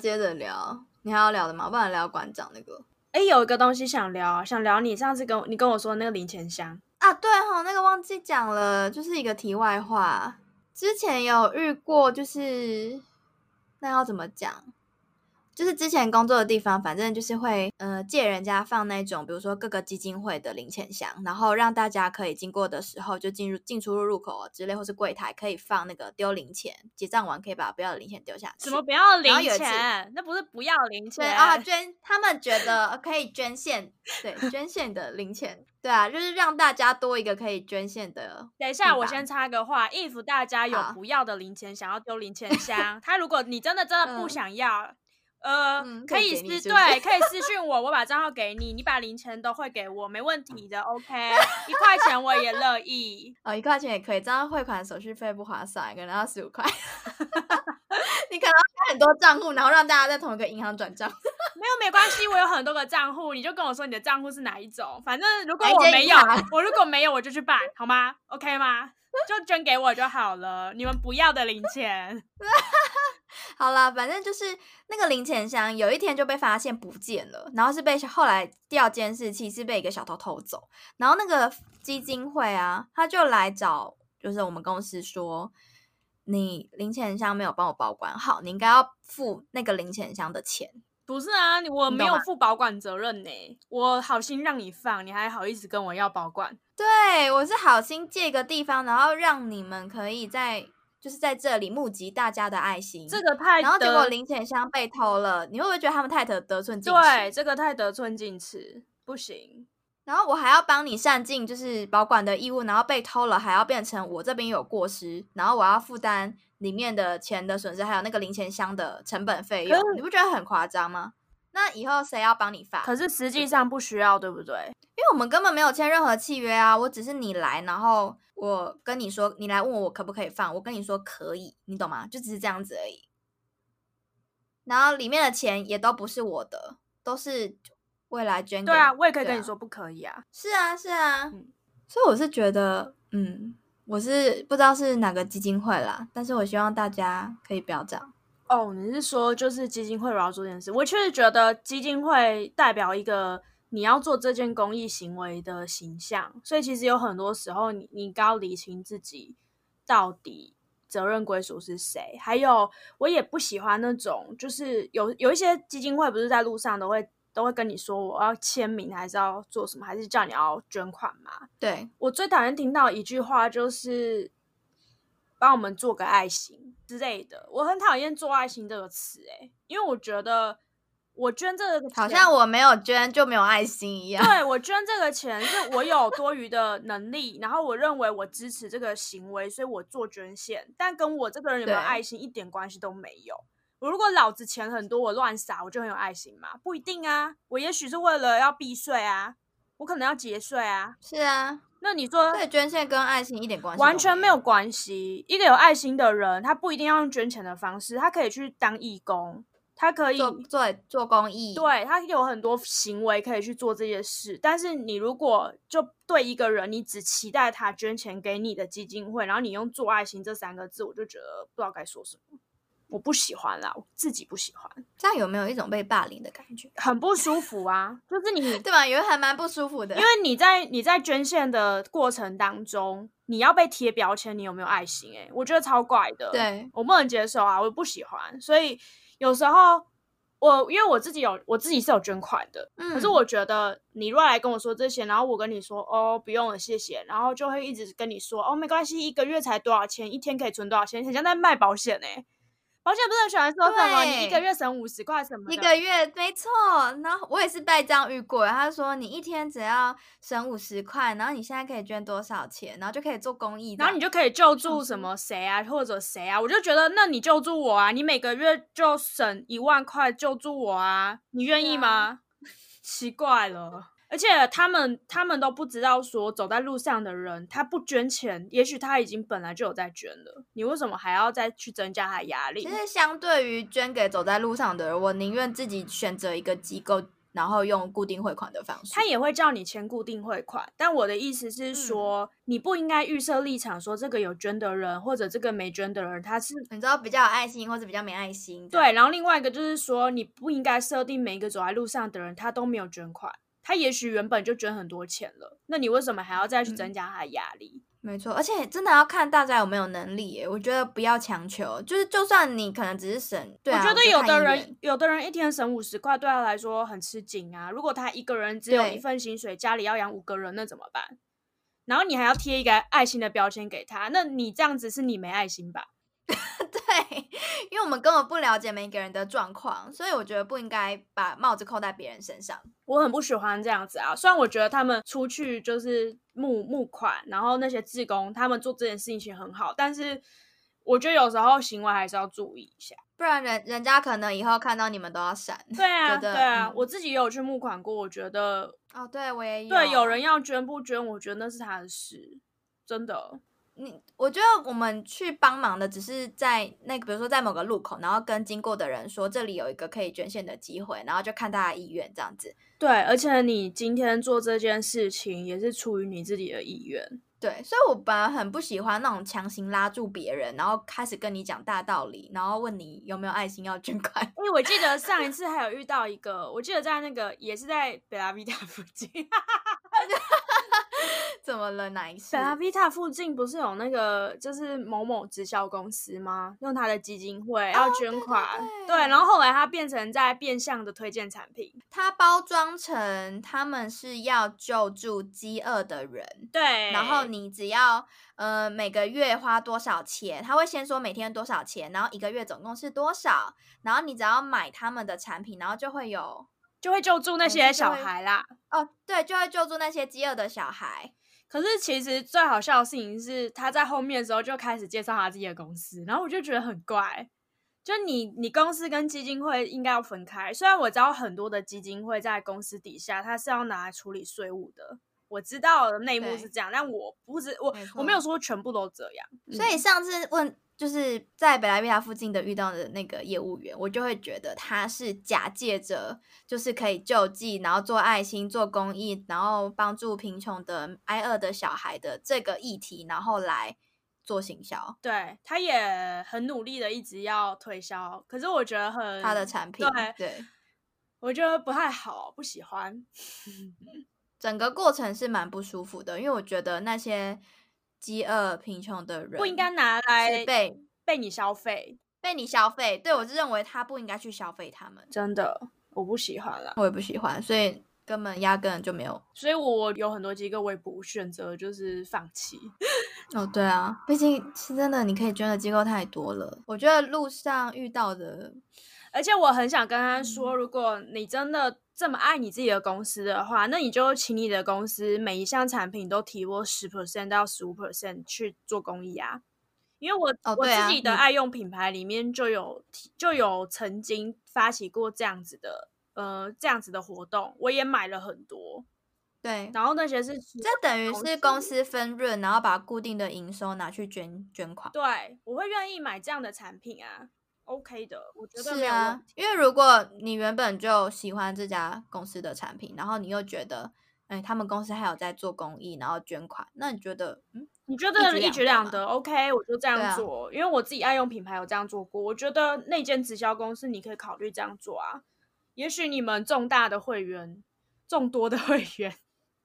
接着聊，你还要聊的吗？不然聊馆长那个。哎，有一个东西想聊，想聊你上次跟你跟我说那个零钱箱啊，对哈，那个忘记讲了，就是一个题外话。之前有遇过，就是那要怎么讲？就是之前工作的地方，反正就是会呃借人家放那种，比如说各个基金会的零钱箱，然后让大家可以经过的时候就进入进出入入口之类，或是柜台可以放那个丢零钱，结账完可以把不要的零钱丢下去。什么不要零钱？那不是不要零钱啊！捐他们觉得可以捐献，对捐献的零钱，对啊，就是让大家多一个可以捐献的。等一下，我先插个话，if 大家有不要的零钱想要丢零钱 箱，他如果你真的真的不想要。呃，可以私对，可以私信我，我把账号给你，你把零钱都汇给我，没问题的，OK，一块钱我也乐意。哦，一块钱也可以，这样汇款手续费不划算，可能要十五块。你可能开很多账户，然后让大家在同一个银行转账。没有没关系，我有很多个账户，你就跟我说你的账户是哪一种，反正如果我没有，我如果没有我就去办，好吗？OK 吗？就捐给我就好了，你们不要的零钱。好了，反正就是那个零钱箱，有一天就被发现不见了，然后是被后来调监视器，是被一个小偷偷走。然后那个基金会啊，他就来找，就是我们公司说，你零钱箱没有帮我保管好，你应该要付那个零钱箱的钱。不是啊，我没有负保管责任呢，我好心让你放，你还好意思跟我要保管？对，我是好心借个地方，然后让你们可以在。就是在这里募集大家的爱心，这个太然后结果零钱箱被偷了，你会不会觉得他们太得得寸进尺？对，这个太得寸进尺，不行。然后我还要帮你善尽就是保管的义务，然后被偷了还要变成我这边有过失，然后我要负担里面的钱的损失，还有那个零钱箱的成本费用，你不觉得很夸张吗？那以后谁要帮你发？可是实际上不需要，对不对？因为我们根本没有签任何契约啊，我只是你来，然后。我跟你说，你来问我我可不可以放，我跟你说可以，你懂吗？就只是这样子而已。然后里面的钱也都不是我的，都是未来捐给。对啊，我也可以跟你说不可以啊。是啊，是啊。所以我是觉得，嗯，我是不知道是哪个基金会啦，但是我希望大家可以不要这样。哦，你是说就是基金会我要做这件事？我确实觉得基金会代表一个。你要做这件公益行为的形象，所以其实有很多时候，你你要理清自己到底责任归属是谁。还有，我也不喜欢那种，就是有有一些基金会不是在路上都会都会跟你说我要签名，还是要做什么，还是叫你要捐款嘛？对我最讨厌听到一句话就是帮我们做个爱心之类的，我很讨厌做爱心这个词，哎，因为我觉得。我捐这个好像我没有捐就没有爱心一样。对我捐这个钱是我有多余的能力，然后我认为我支持这个行为，所以我做捐献。但跟我这个人有没有爱心一点关系都没有。我如果老子钱很多，我乱撒，我就很有爱心嘛？不一定啊。我也许是为了要避税啊，我可能要节税啊。是啊，那你说对捐献跟爱心一点关系完全没有关系。一个有爱心的人，他不一定要用捐钱的方式，他可以去当义工。他可以做做公益，对他有很多行为可以去做这些事。但是你如果就对一个人，你只期待他捐钱给你的基金会，然后你用做爱心这三个字，我就觉得不知道该说什么。我不喜欢啦，我自己不喜欢。这样有没有一种被霸凌的感觉？很不舒服啊，就是你 对吧？有还蛮不舒服的，因为你在你在捐献的过程当中，你要被贴标签，你有没有爱心？哎，我觉得超怪的，对我不能接受啊，我不喜欢，所以。有时候我因为我自己有我自己是有捐款的，可是我觉得你如果来跟我说这些，然后我跟你说哦不用了谢谢，然后就会一直跟你说哦没关系，一个月才多少钱，一天可以存多少钱，很像在卖保险哎。保险不是很喜欢说什么？你一个月省五十块什么？一个月没错。然后我也是被这样遇过。他说你一天只要省五十块，然后你现在可以捐多少钱，然后就可以做公益，然后你就可以救助什么谁啊，或者谁啊？我就觉得那你救助我啊，你每个月就省一万块救助我啊，你愿意吗？奇怪了。而且他们他们都不知道说走在路上的人他不捐钱，也许他已经本来就有在捐了，你为什么还要再去增加他压力？其实相对于捐给走在路上的人，我宁愿自己选择一个机构然后用固定汇款的方式。他也会叫你签固定汇款，但我的意思是说，你不应该预设立场，说这个有捐的人或者这个没捐的人，他是你知道比较有爱心或者比较没爱心。对，然后另外一个就是说，你不应该设定每一个走在路上的人他都没有捐款，他也许原本就捐很多钱了，那你为什么还要再去增加他的压力？没错，而且真的要看大家有没有能力耶。我觉得不要强求，就是就算你可能只是省，对啊，我觉得有的人有的人一天省五十块，对他来说很吃紧啊。如果他一个人只有一份薪水，家里要养五个人，那怎么办？然后你还要贴一个爱心的标签给他，那你这样子是你没爱心吧？对，因为我们根本不了解每一个人的状况，所以我觉得不应该把帽子扣在别人身上。我很不喜欢这样子啊。虽然我觉得他们出去就是募募款，然后那些志工他们做这件事情很好，但是我觉得有时候行为还是要注意一下。不然人人家可能以后看到你们都要闪。对啊，对啊，嗯我自己也有去募款过，我觉得哦，对我也有。对有人要捐不捐，我觉得那是他的事，真的。你，我觉得我们去帮忙的只是在那个，比如说在某个路口，然后跟经过的人说这里有一个可以捐献的机会，然后就看大家意愿这样子。对，而且你今天做这件事情也是出于你自己的意愿。对，所以我本来很不喜欢那种强行拉住别人，然后开始跟你讲大道理，然后问你有没有爱心要捐款。因为我记得上一 次还有遇到一个，我记得在那个也是在北拉比塔附近，怎么了？哪一次贝？拉维塔附近不是有那个就是某某直销公司吗？用他的基金会要捐款，哦对然后后来他变成在变相的推荐产品，他包装成他们是要救助饥饿的人，对，然后你只要呃每个月花多少钱，他会先说每天多少钱，然后一个月总共是多少，然后你只要买他们的产品，然后就会有就会救助那嗯些小孩啦。哦，对，就会救助那些饥饿的小孩。可是其实最好笑的事情是，他在后面的时候就开始介绍他自己的公司，然后我就觉得很怪。就你，你公司跟基金会应该要分开。虽然我知道很多的基金会在公司底下，它是要拿来处理税务的，我知道的内幕是这样，但我不知我我没有说全部都这样。所以上次问就是在北莱维亚附近的遇到的那个业务员，我就会觉得他是假借着就是可以救济，然后做爱心、做公益，然后帮助贫穷的挨饿的小孩的这个议题，然后来做行销对，他也很努力的一直要推销，可是我觉得很他的产品。对，对，我觉得不太好，不喜欢。整个过程是蛮不舒服的，因为我觉得那些饥饿贫穷的人不应该拿是来被被你消费，被你消费。对我是认为他不应该去消费他们，真的我不喜欢了。我也不喜欢，所以根本压根就没有所以我有很多机构我也不选择就是放弃。哦，对啊，毕竟是真的，你可以捐的机构太多了。我觉得路上遇到的，而且我很想跟他嗯说，如果你真的这么爱你自己的公司的话，那你就请你的公司每一项产品都提拨十 percent 到十五 percent 去做公益啊。因为我、我自己的你爱用品牌里面就有就有曾经发起过这样子的呃这样子的活动，我也买了很多，对，然后那些是这等于是公司分润，然后把固定的营收拿去捐捐款。对我会愿意买这样的产品啊，OK 的，我觉得没是有问啊，因为如果你原本就喜欢这家公司的产品，然后你又觉得，哎，他们公司还有在做公益，然后捐款，那你觉得，嗯，你觉得一一举举两得，OK，我就这样做，因为我自己爱用品牌有这样做过，我觉得那间直销公司你可以考虑这样做啊。也许你们众大的会员、众多的会员，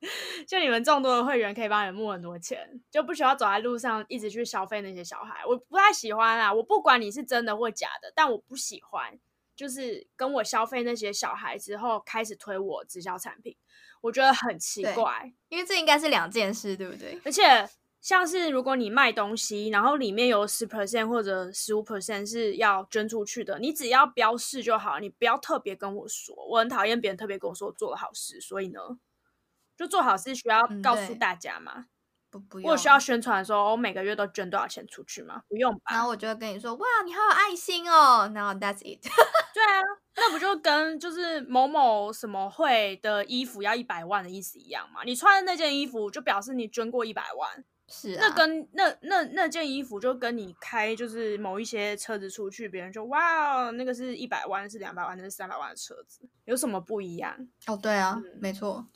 就你们众多的会员可以帮你募很多钱，就不需要走在路上一直去消费那些小孩。我不太喜欢啊，我不管你是真的或假的，但我不喜欢就是跟我消费那些小孩之后开始推我直销产品，我觉得很奇怪。因为这应该是两件事，对不对？而且像是如果你卖东西，然后里面有十 percent 或者十五 percent 是要捐出去的，你只要标示就好，你不要特别跟我说。我很讨厌别人特别跟我说我做了好事，所以呢，就做好事需要告诉大家嘛。不不用，我需要宣传说我每个月都捐多少钱出去吗？不用吧？然后我就会跟你说，哇，你好有爱心哦，然后 that's it。对啊，那不就跟就是某某什么会的衣服要一百万的意思一样吗？你穿的那件衣服就表示你捐过一百万。是啊，那跟那那那件衣服就跟你开就是某一些车子出去，别人就哇，那个是一百万，是两百万，那是三百万的车子，有什么不一样？哦，对啊，嗯没错。